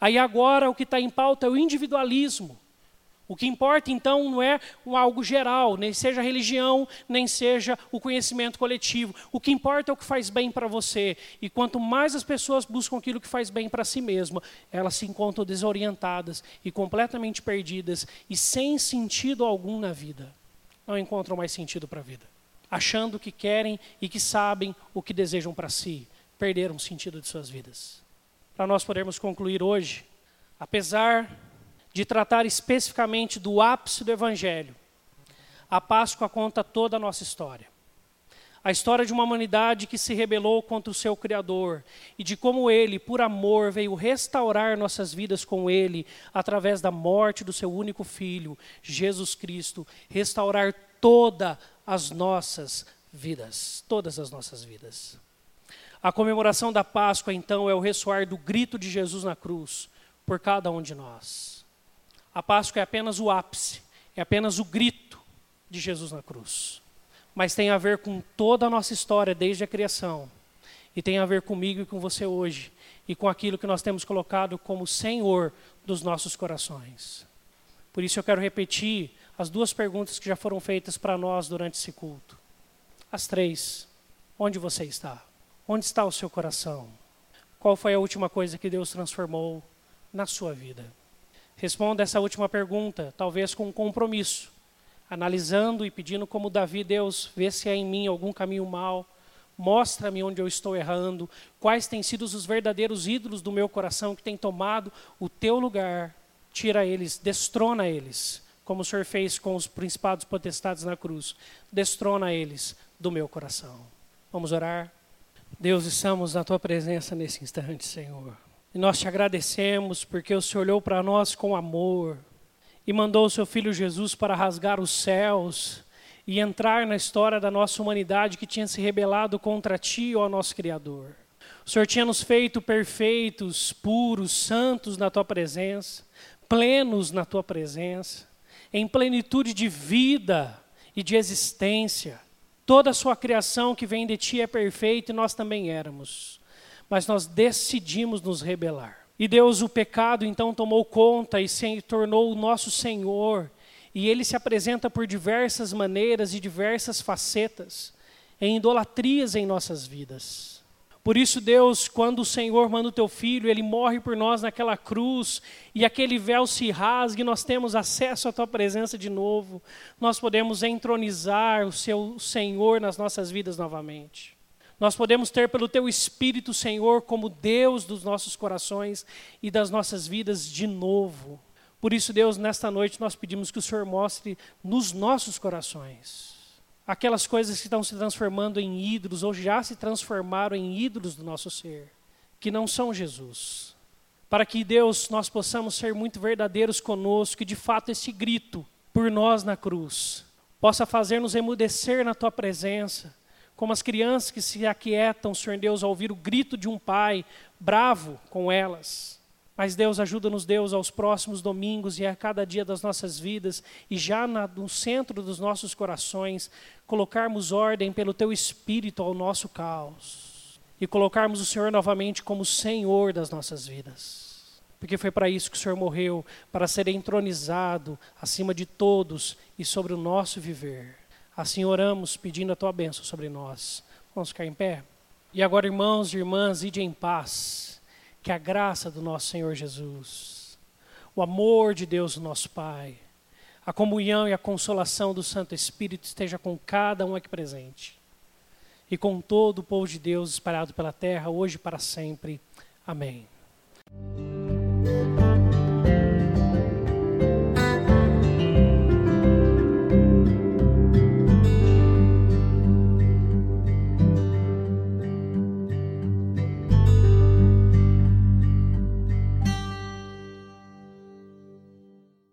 Aí agora o que está em pauta é o individualismo. O que importa então não é algo geral, nem seja a religião, nem seja o conhecimento coletivo. O que importa é o que faz bem para você. E quanto mais as pessoas buscam aquilo que faz bem para si mesma, elas se encontram desorientadas e completamente perdidas e sem sentido algum na vida. Não encontram mais sentido para a vida achando que querem e que sabem o que desejam para si, perderam o sentido de suas vidas. Para nós podermos concluir hoje, apesar de tratar especificamente do ápice do Evangelho, a Páscoa conta toda a nossa história. A história de uma humanidade que se rebelou contra o seu Criador e de como ele, por amor, veio restaurar nossas vidas com ele através da morte do seu único filho, Jesus Cristo, restaurar toda as nossas vidas, todas as nossas vidas. A comemoração da Páscoa, então, é o ressoar do grito de Jesus na cruz por cada um de nós. A Páscoa é apenas o ápice, é apenas o grito de Jesus na cruz. Mas tem a ver com toda a nossa história desde a criação. E tem a ver comigo e com você hoje. E com aquilo que nós temos colocado como Senhor dos nossos corações. Por isso eu quero repetir as duas perguntas que já foram feitas para nós durante esse culto. As três. Onde você está? Onde está o seu coração? Qual foi a última coisa que Deus transformou na sua vida? Responda essa última pergunta, talvez com um compromisso, analisando e pedindo como Davi, Deus, vê se há em mim algum caminho mal, mostra-me onde eu estou errando, quais têm sido os verdadeiros ídolos do meu coração que têm tomado o teu lugar, tira eles, destrona eles, como o Senhor fez com os principados potestades na cruz. Destrona eles do meu coração. Vamos orar? Deus, estamos na tua presença nesse instante, Senhor. E nós te agradecemos porque o Senhor olhou para nós com amor e mandou o seu filho Jesus para rasgar os céus e entrar na história da nossa humanidade que tinha se rebelado contra ti, ó nosso Criador. O Senhor tinha nos feito perfeitos, puros, santos na tua presença, plenos na tua presença em plenitude de vida e de existência. Toda a sua criação que vem de ti é perfeita e nós também éramos. Mas nós decidimos nos rebelar. E Deus, o pecado, então tomou conta e se tornou o nosso Senhor. E ele se apresenta por diversas maneiras e diversas facetas, em idolatrias em nossas vidas. Por isso, Deus, quando o Senhor manda o teu filho, ele morre por nós naquela cruz, e aquele véu se rasga, e nós temos acesso à tua presença de novo, nós podemos entronizar o seu Senhor nas nossas vidas novamente. Nós podemos ter pelo teu Espírito, Senhor, como Deus dos nossos corações e das nossas vidas de novo. Por isso, Deus, nesta noite nós pedimos que o Senhor mostre nos nossos corações aquelas coisas que estão se transformando em ídolos ou já se transformaram em ídolos do nosso ser, que não são Jesus. Para que Deus nós possamos ser muito verdadeiros conosco e de fato esse grito por nós na cruz possa fazer-nos emudecer na tua presença, como as crianças que se aquietam, Senhor Deus, ao ouvir o grito de um pai bravo com elas. Mas Deus ajuda-nos, Deus, aos próximos domingos e a cada dia das nossas vidas, e já na, no centro dos nossos corações, colocarmos ordem pelo Teu Espírito ao nosso caos. e colocarmos o Senhor novamente como Senhor das nossas vidas. Porque foi para isso que o Senhor morreu para ser entronizado acima de todos e sobre o nosso viver. Assim oramos pedindo a tua bênção sobre nós. Vamos ficar em pé? E agora, irmãos e irmãs, ide em paz. Que a graça do nosso Senhor Jesus, o amor de Deus, nosso Pai, a comunhão e a consolação do Santo Espírito esteja com cada um aqui presente e com todo o povo de Deus espalhado pela terra, hoje e para sempre. Amém.